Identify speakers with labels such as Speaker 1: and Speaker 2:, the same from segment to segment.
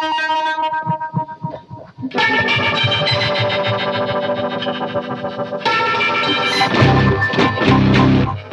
Speaker 1: Thank you.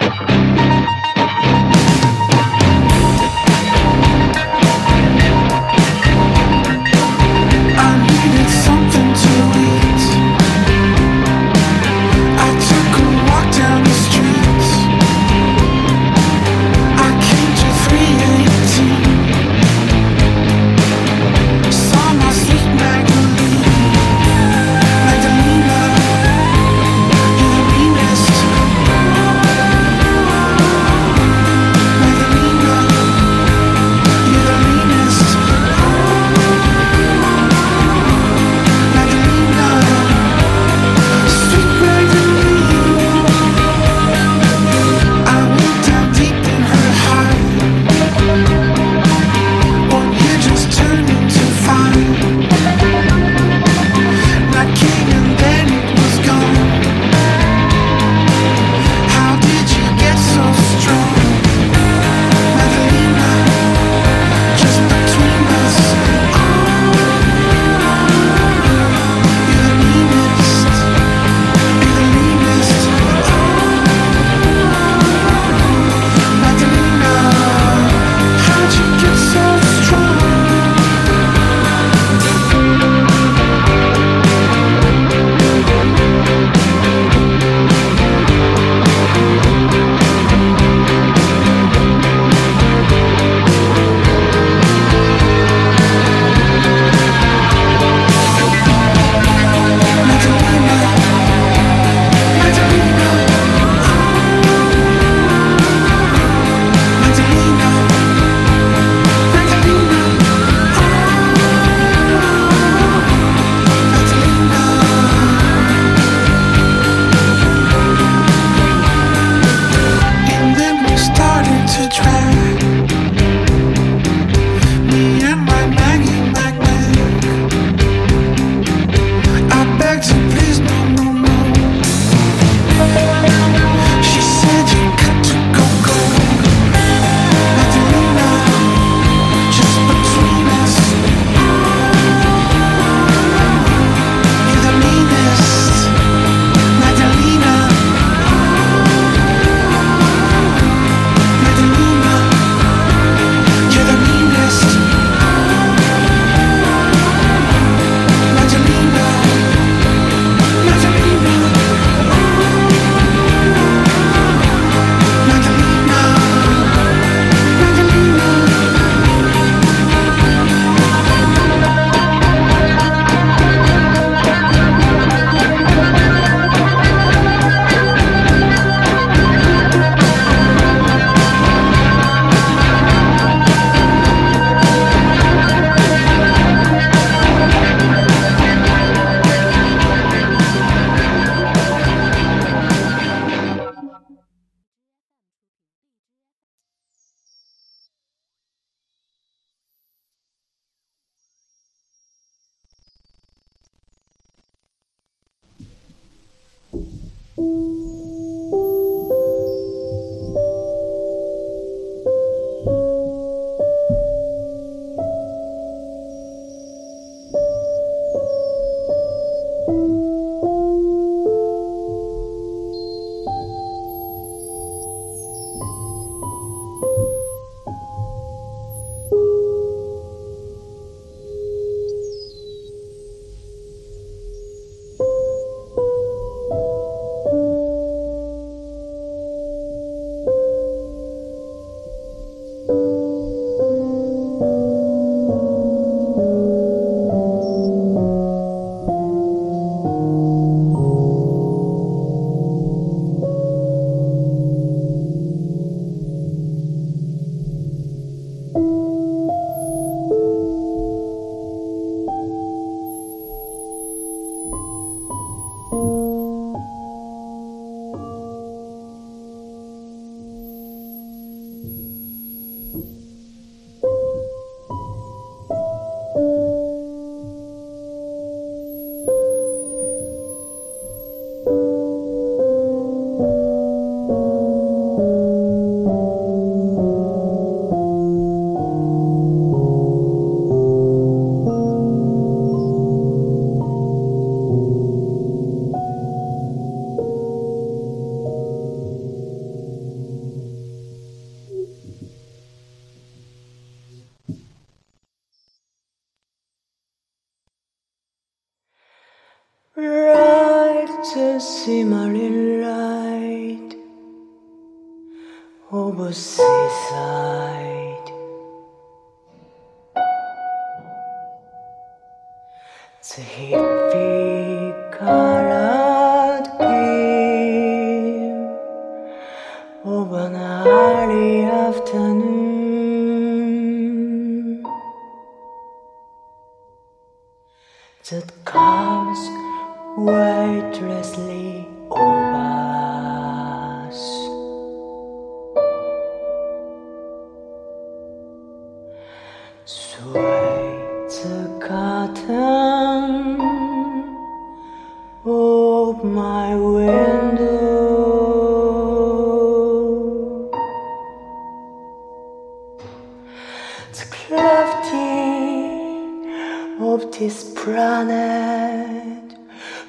Speaker 1: Planet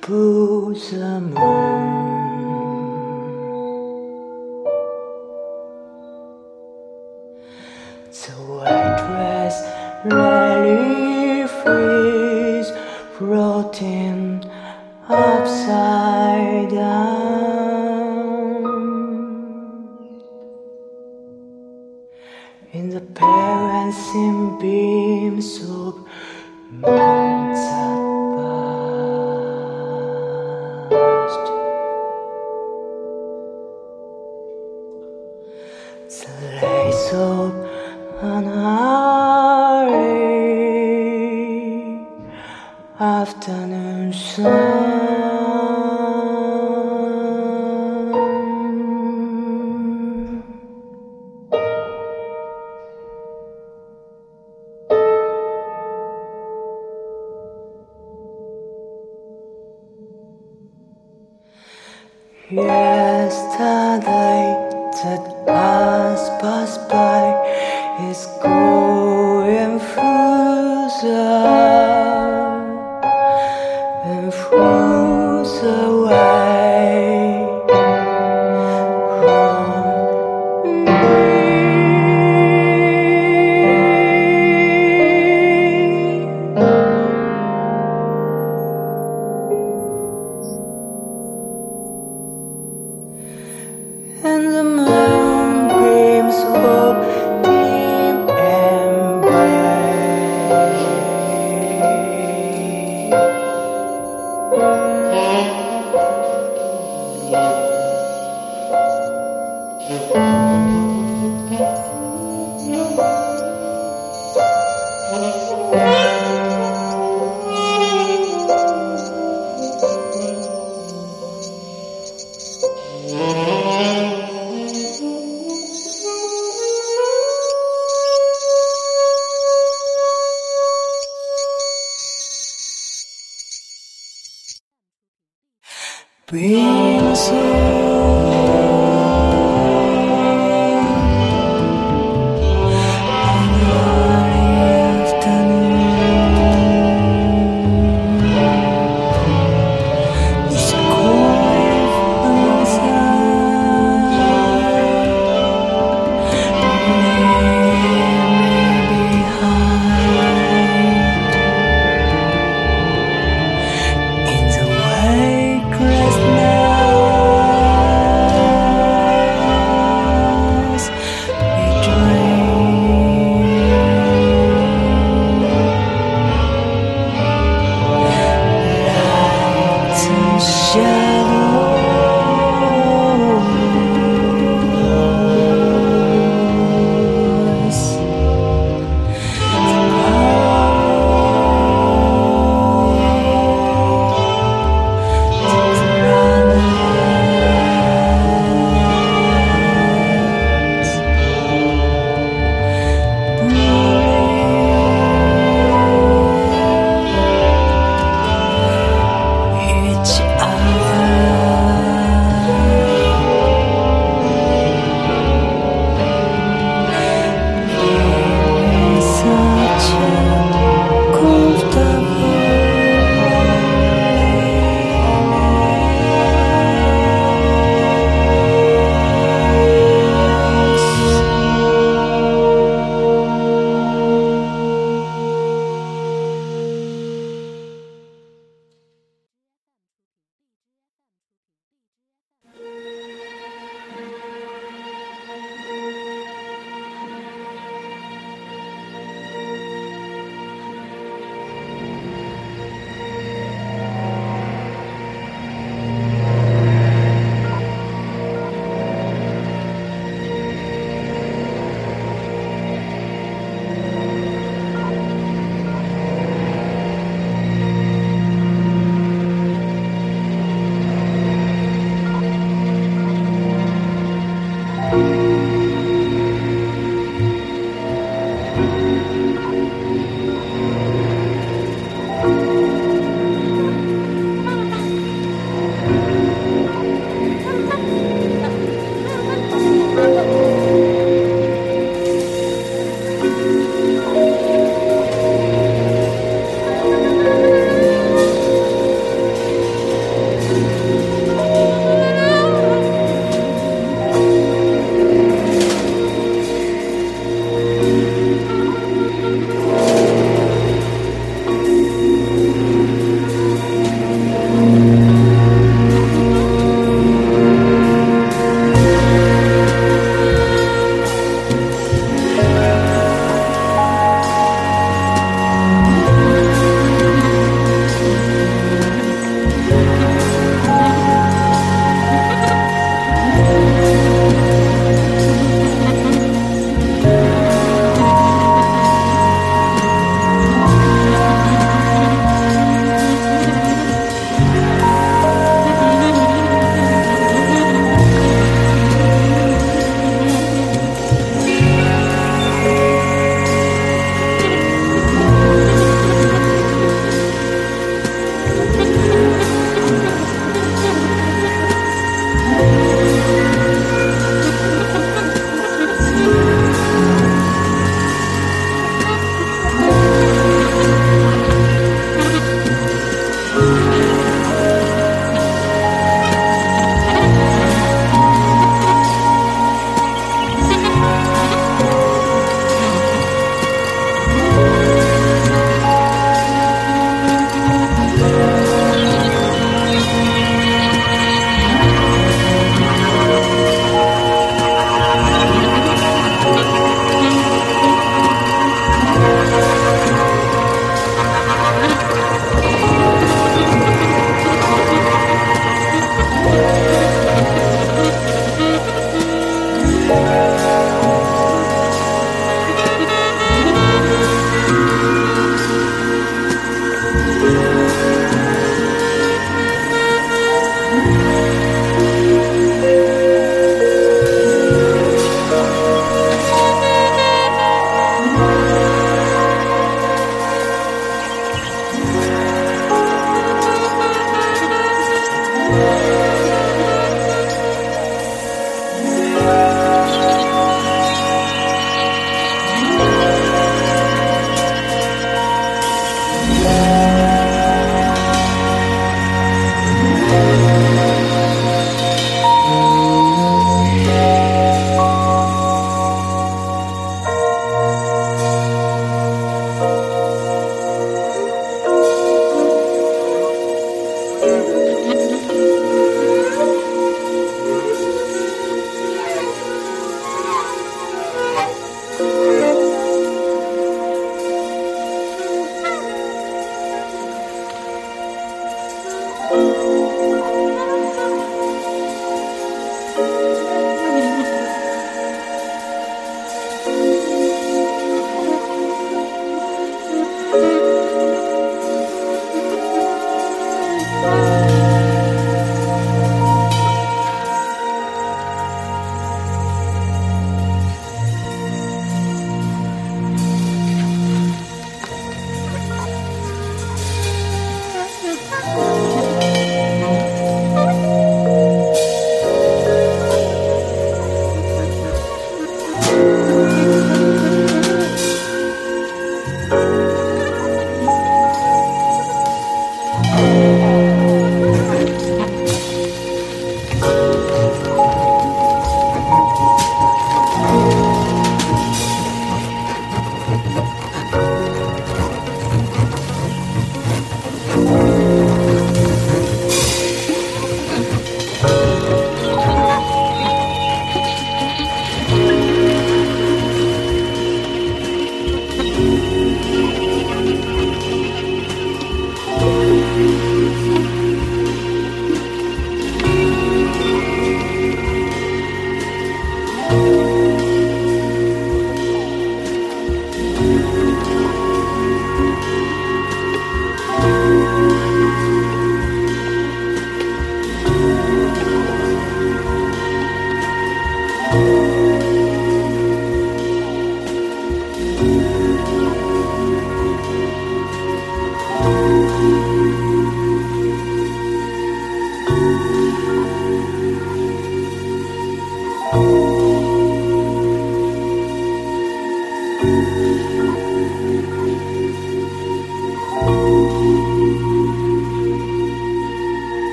Speaker 1: pulls the white dress relief is floating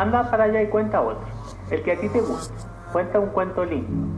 Speaker 2: Anda para allá y cuenta otro, el que a ti te guste. Cuenta un cuento lindo.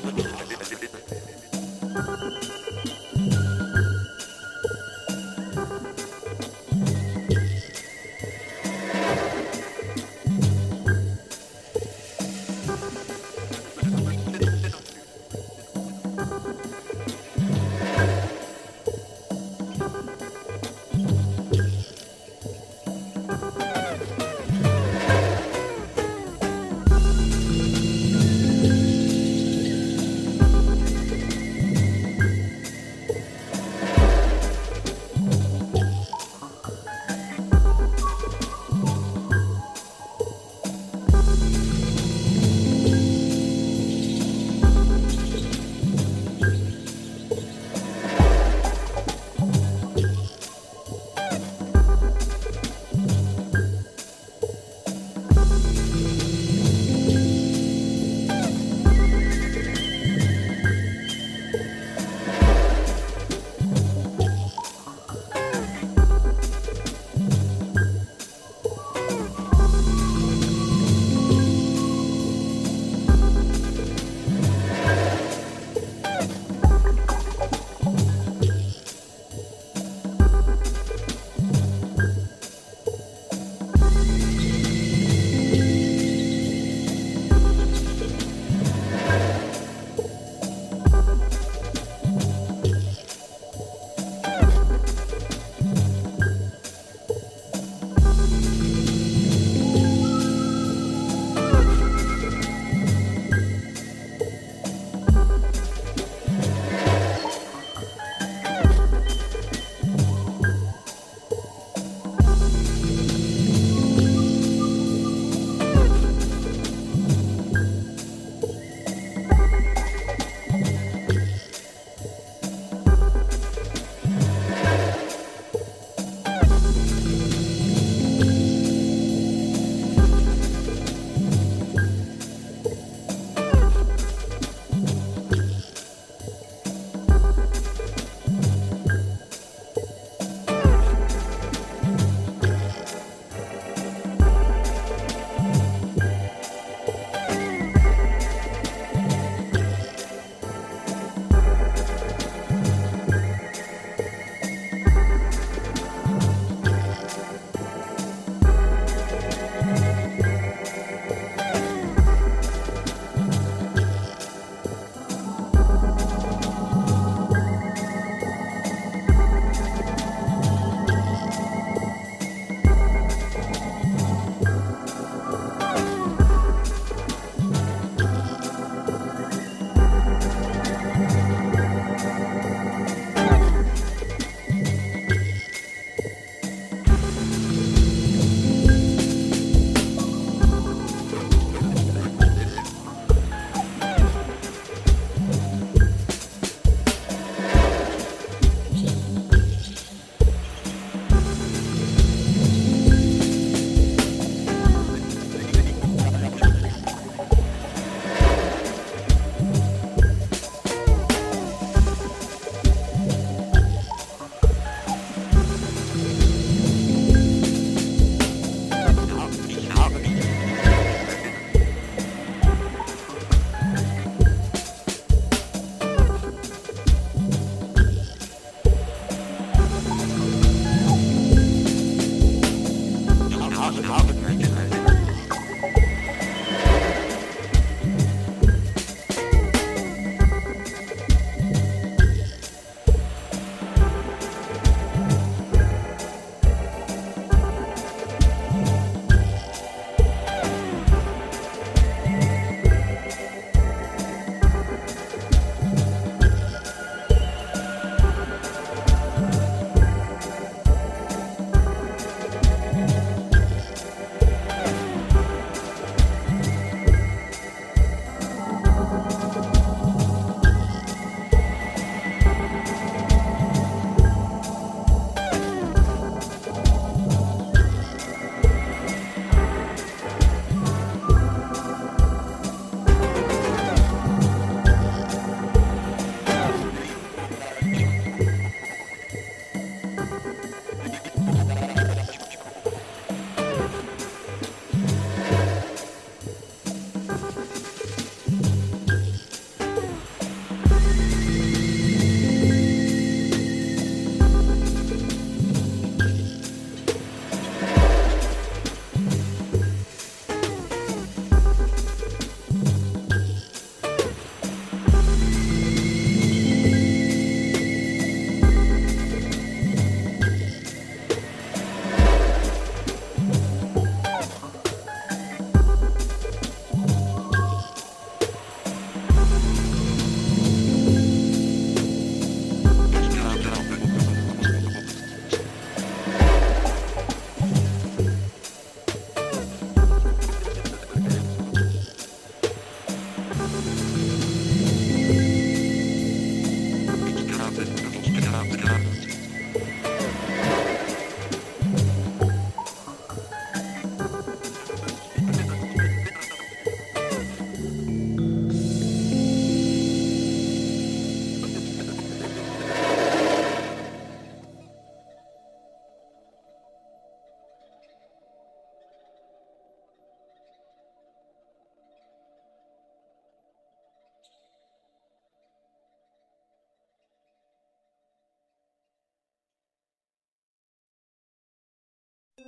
Speaker 1: Thank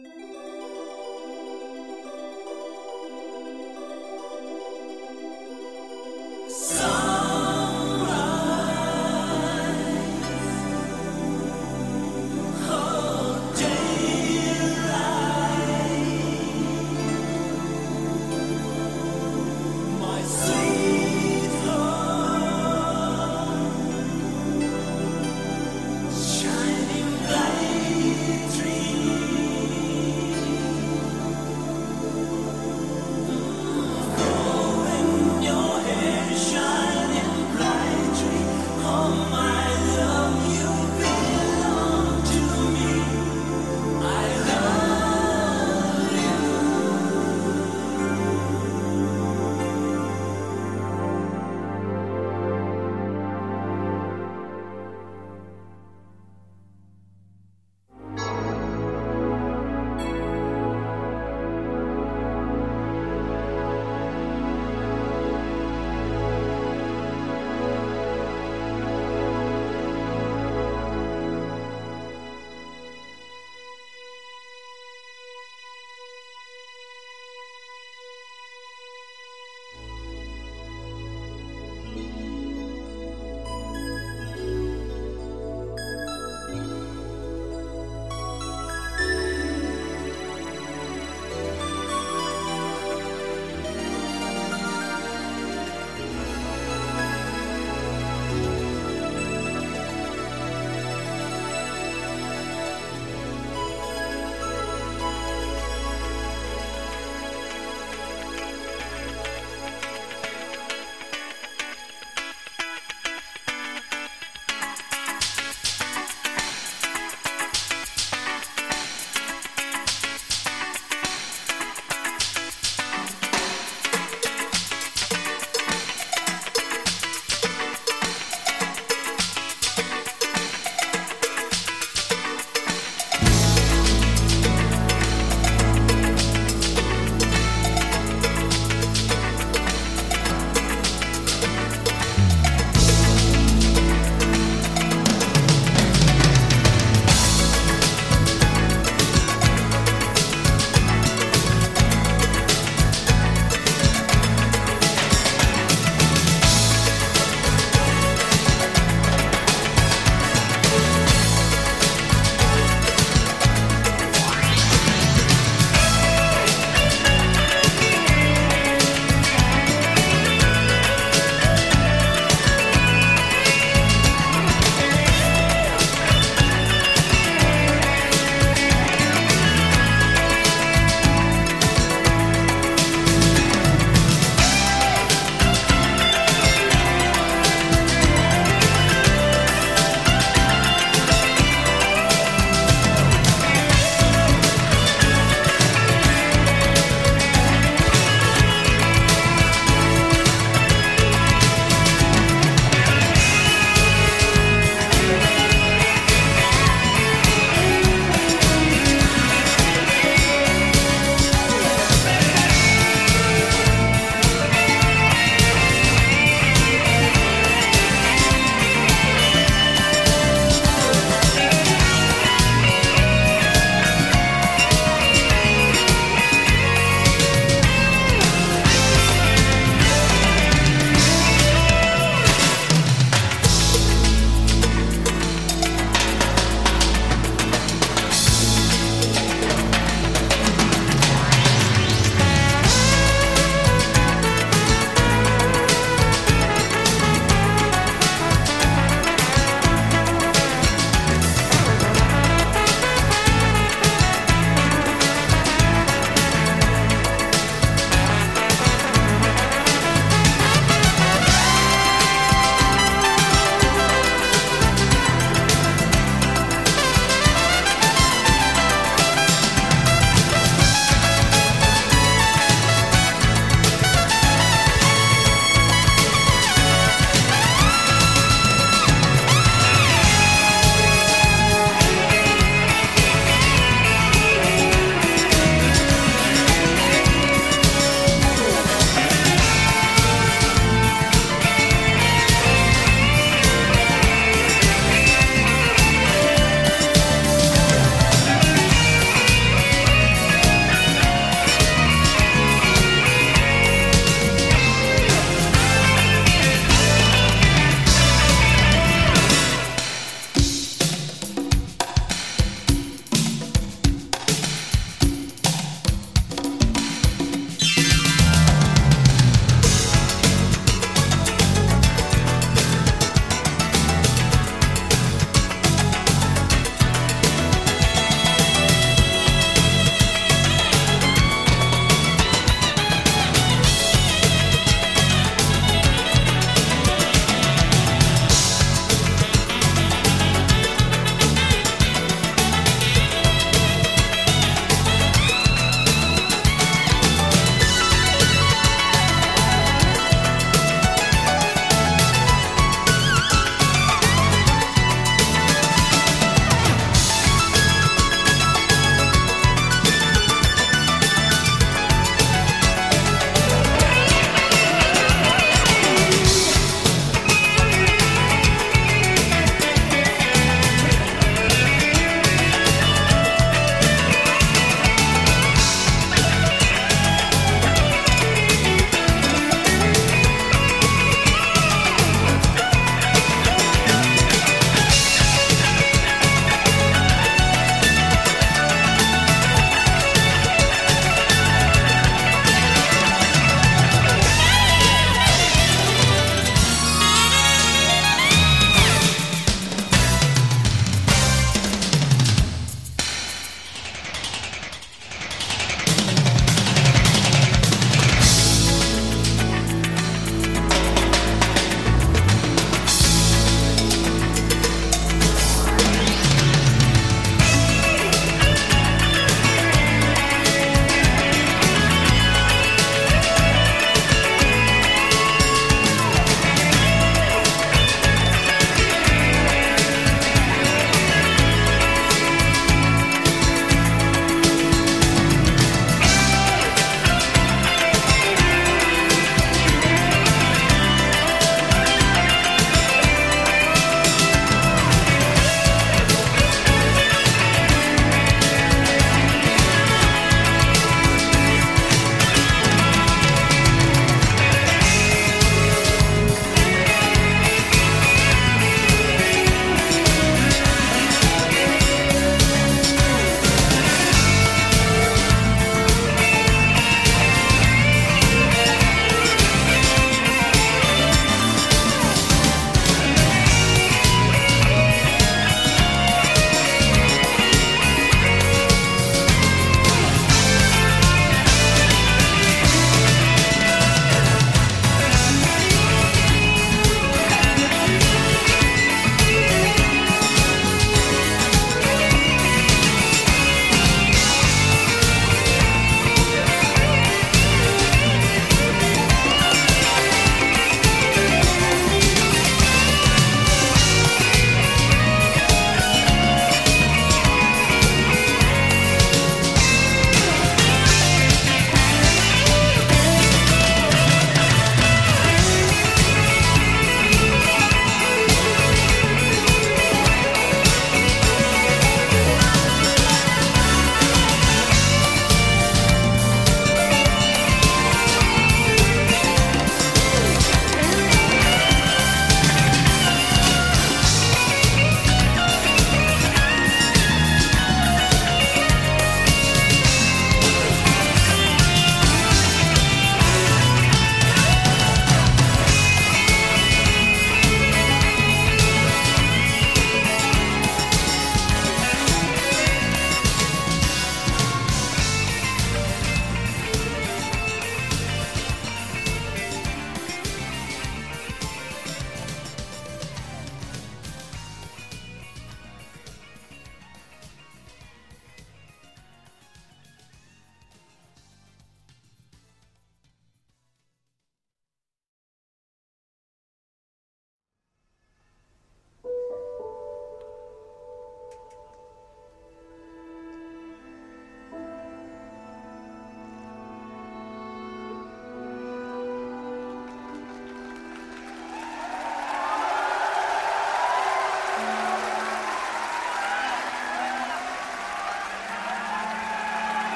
Speaker 3: Shining light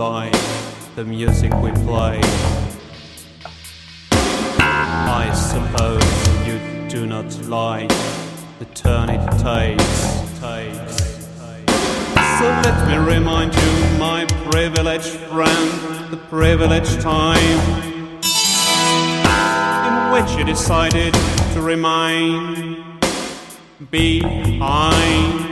Speaker 3: the
Speaker 4: music
Speaker 5: we play. I suppose you do not like the turn it takes. takes. So let me remind you, my privileged friend, the privileged time in which you decided to remain behind.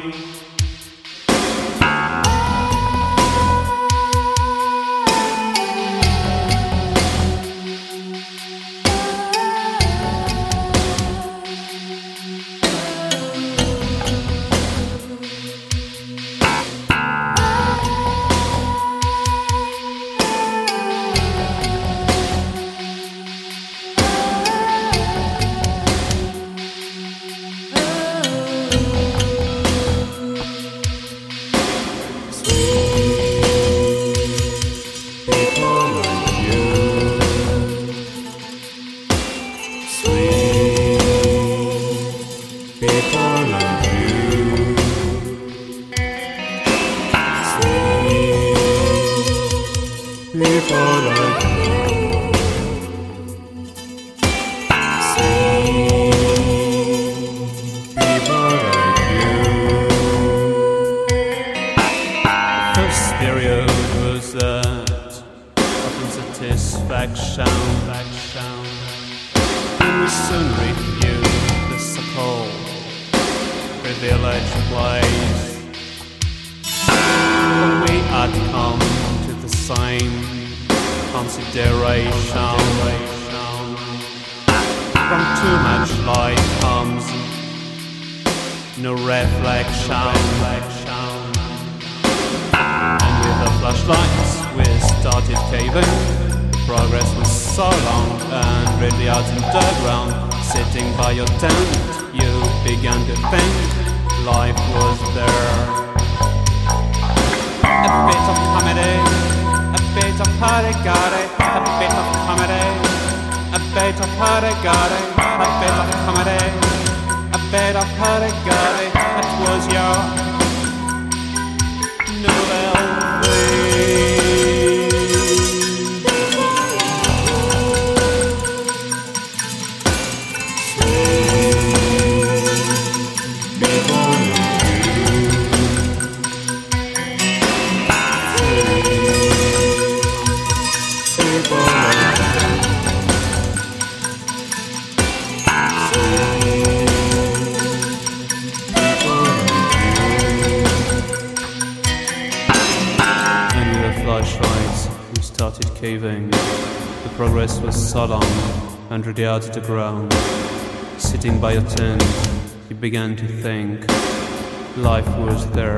Speaker 5: Period was that of unsatisfaction. And we soon reviewed the so-called privileged place. But we had come to the same consideration. From too much light comes no reflection. Flashlights we started caving. Progress was so long and really out in the ground. Sitting by your tent, you began to think life was there. A bit of comedy, a bit of parigare, a bit of comedy, a bit of parigare, a bit of comedy, a bit of parigare. That was your The progress was so long and of the ground. Sitting by a tent, he began to think life was there.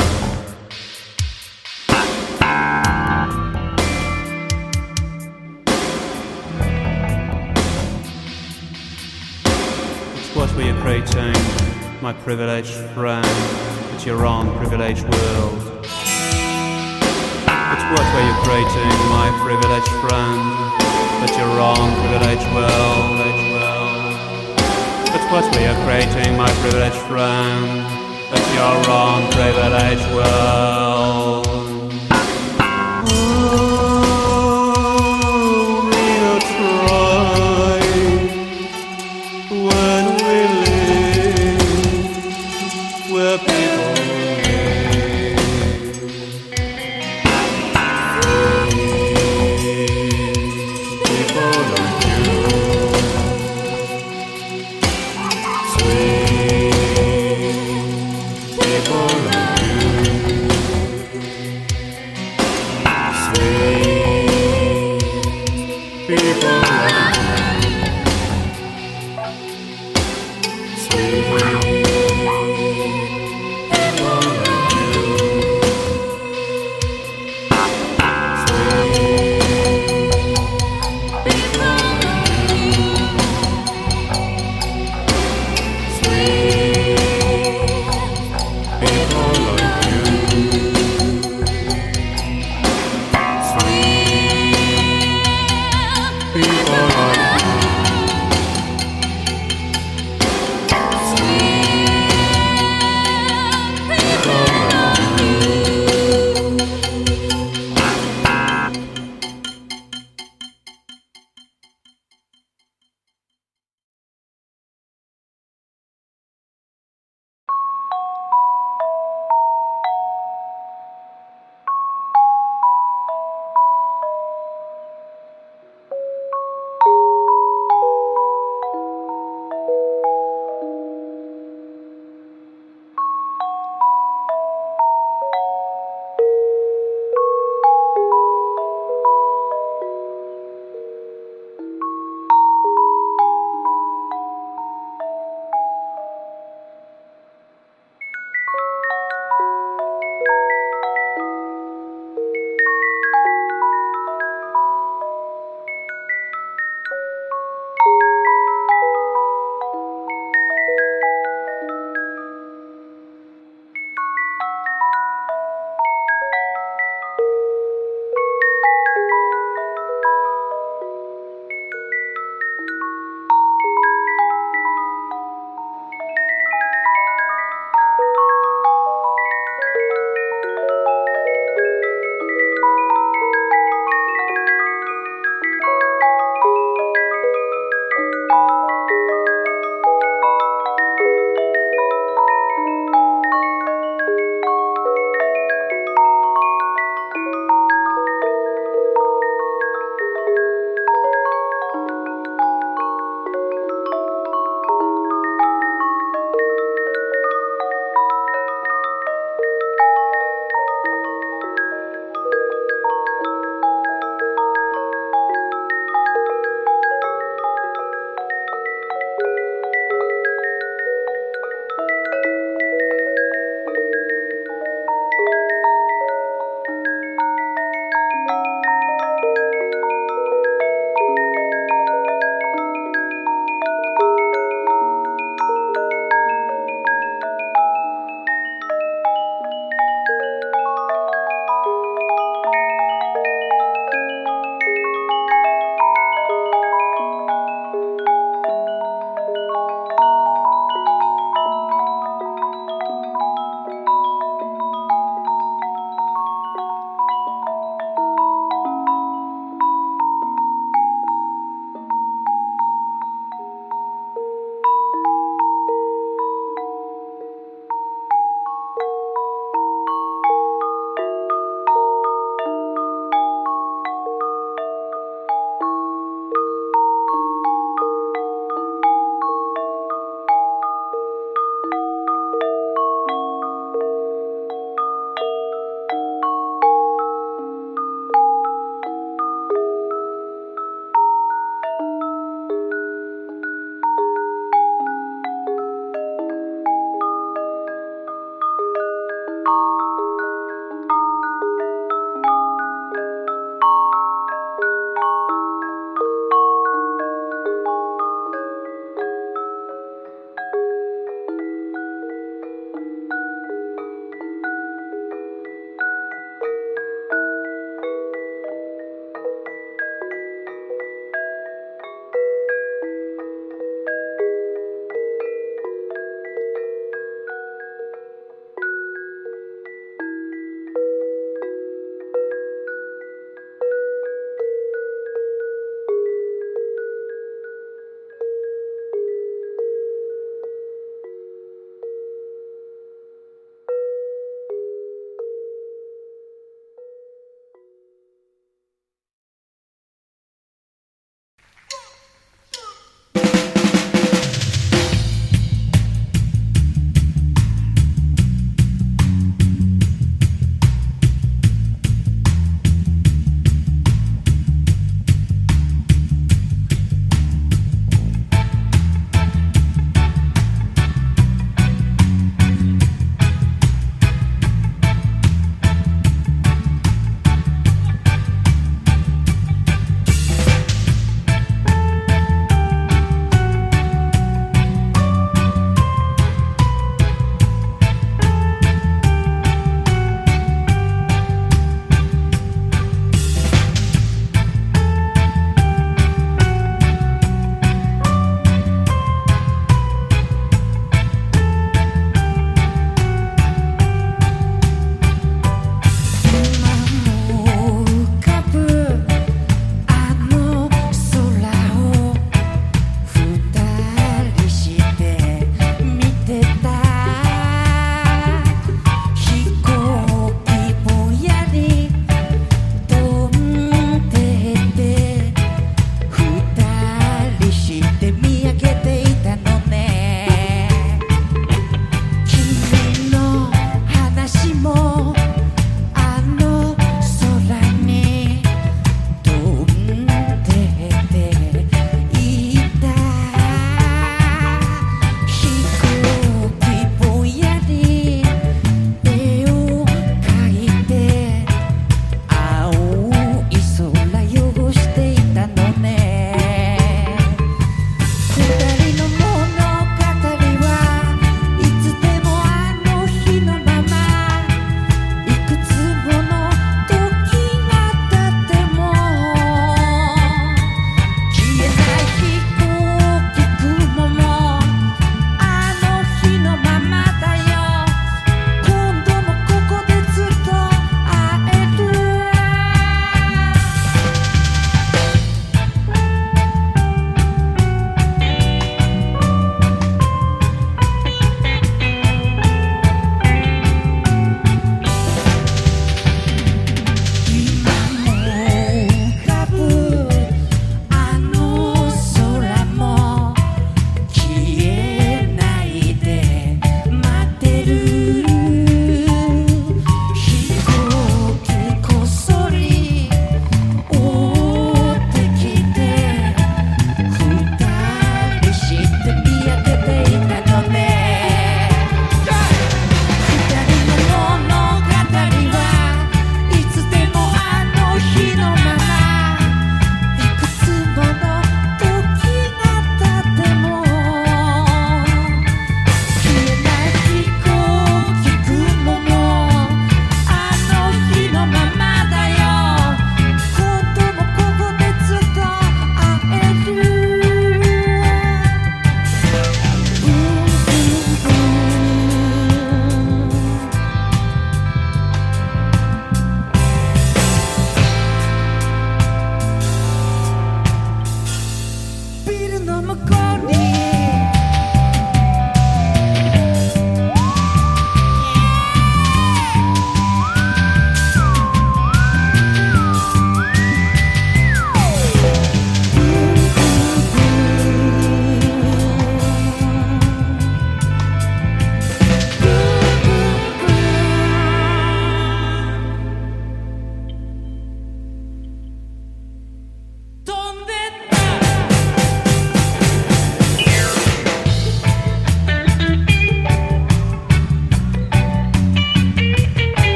Speaker 5: It's what we are creating, my privileged friend. It's your own privileged world. What were you creating, my privileged friend? But your own privileged world. But what were you creating, my privileged friend? But your own privileged world.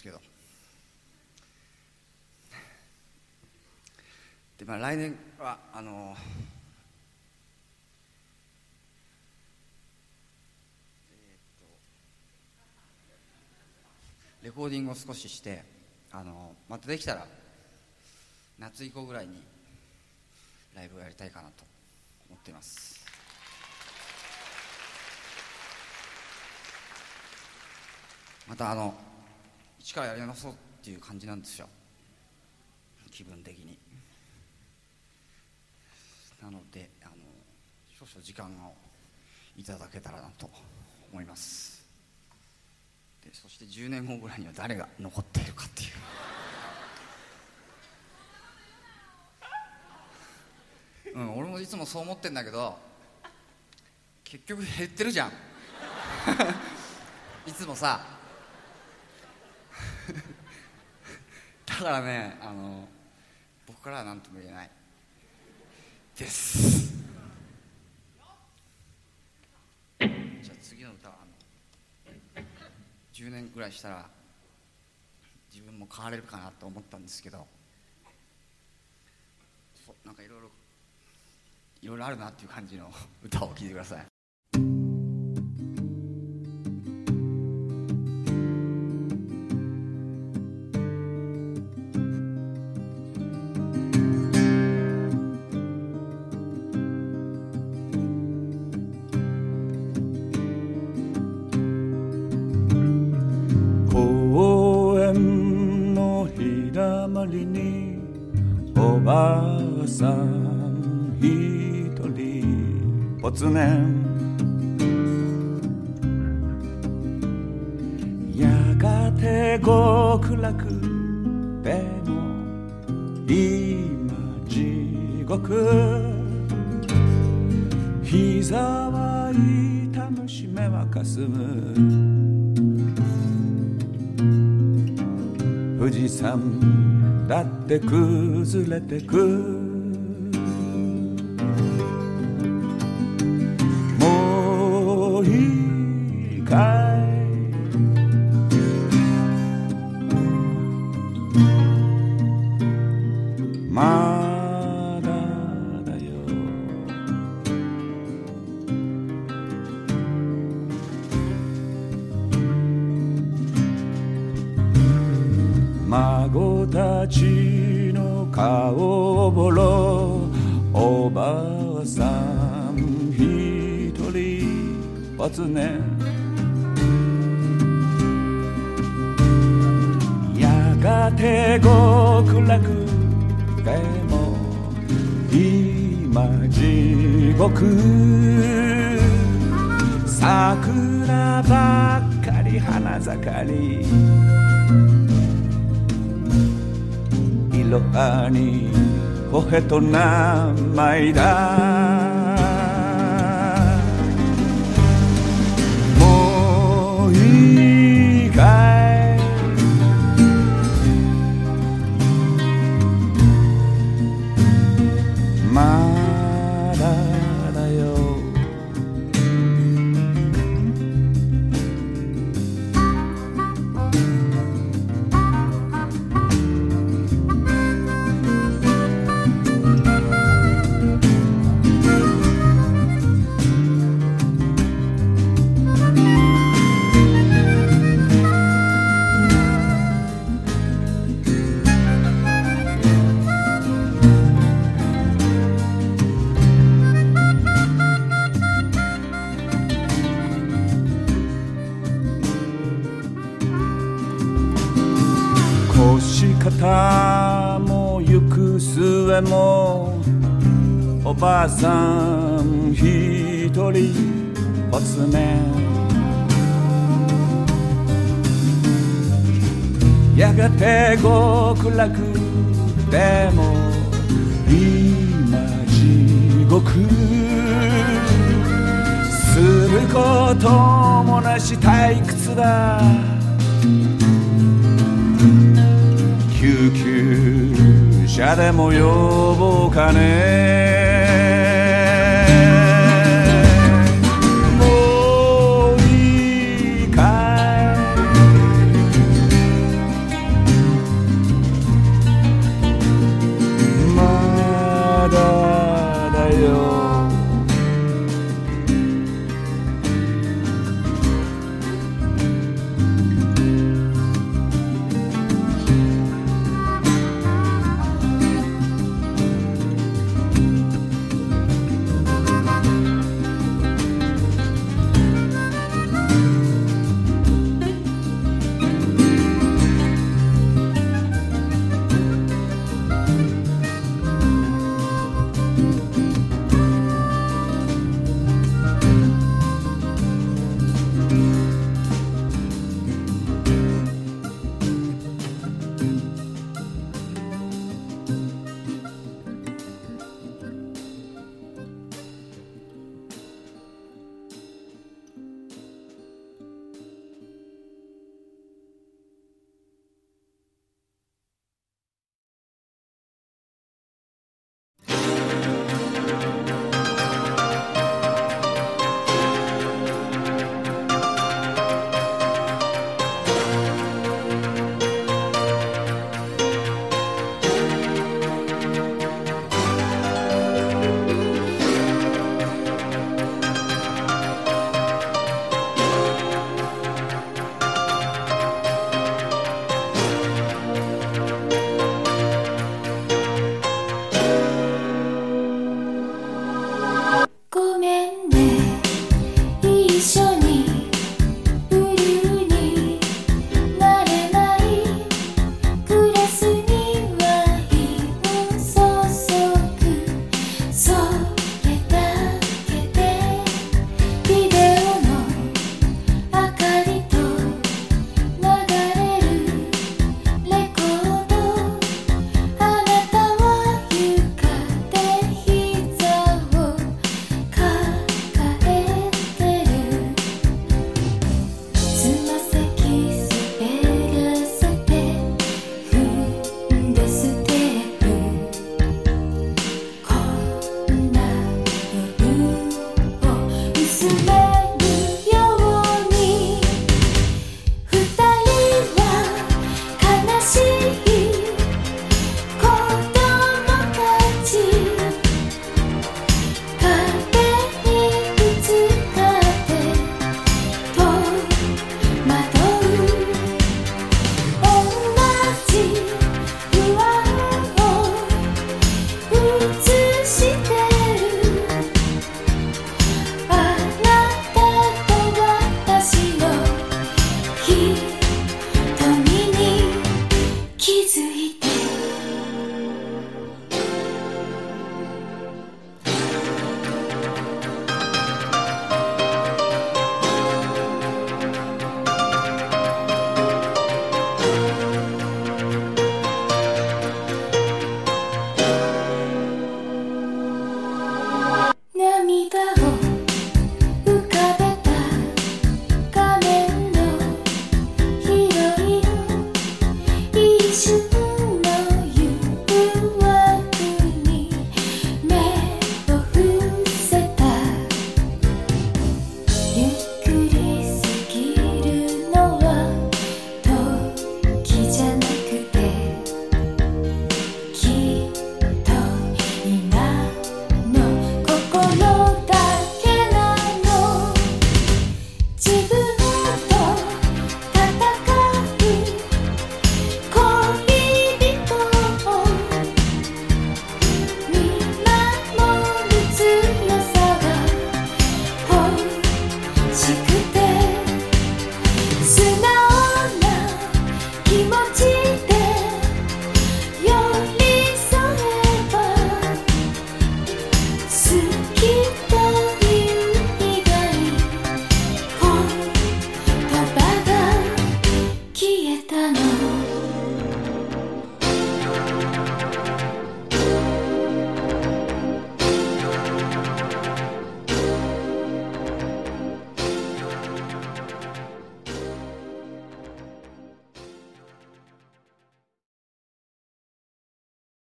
Speaker 2: ですけど。でまあ来年はあのえっとレコーディングを少ししてあのまたできたら夏以降ぐらいにライブをやりたいかなと思っています。またあのかやり直そうっていう感じなんですよ。気分的に。なのであの少々時間をいただけたらなと思います。でそして10年後ぐらいには誰が残っているかっていう。うん俺もいつもそう思ってんだけど結局減ってるじゃん。いつもさ だからねあの僕からは何とも言えない。です。じゃあ次の歌はあの10年ぐらいしたら自分も変われるかなと思ったんですけどなんかいろいろいろいろあるなっていう感じの歌を聴いてください。
Speaker 6: やがて極楽でも今地獄。膝は痛むし目はかすむ。富士山だって崩れてく。と名前だ ばさん一人ぽつねやがて極楽でも今地獄。することもなし退屈だ。救急車でも呼ぼうかね。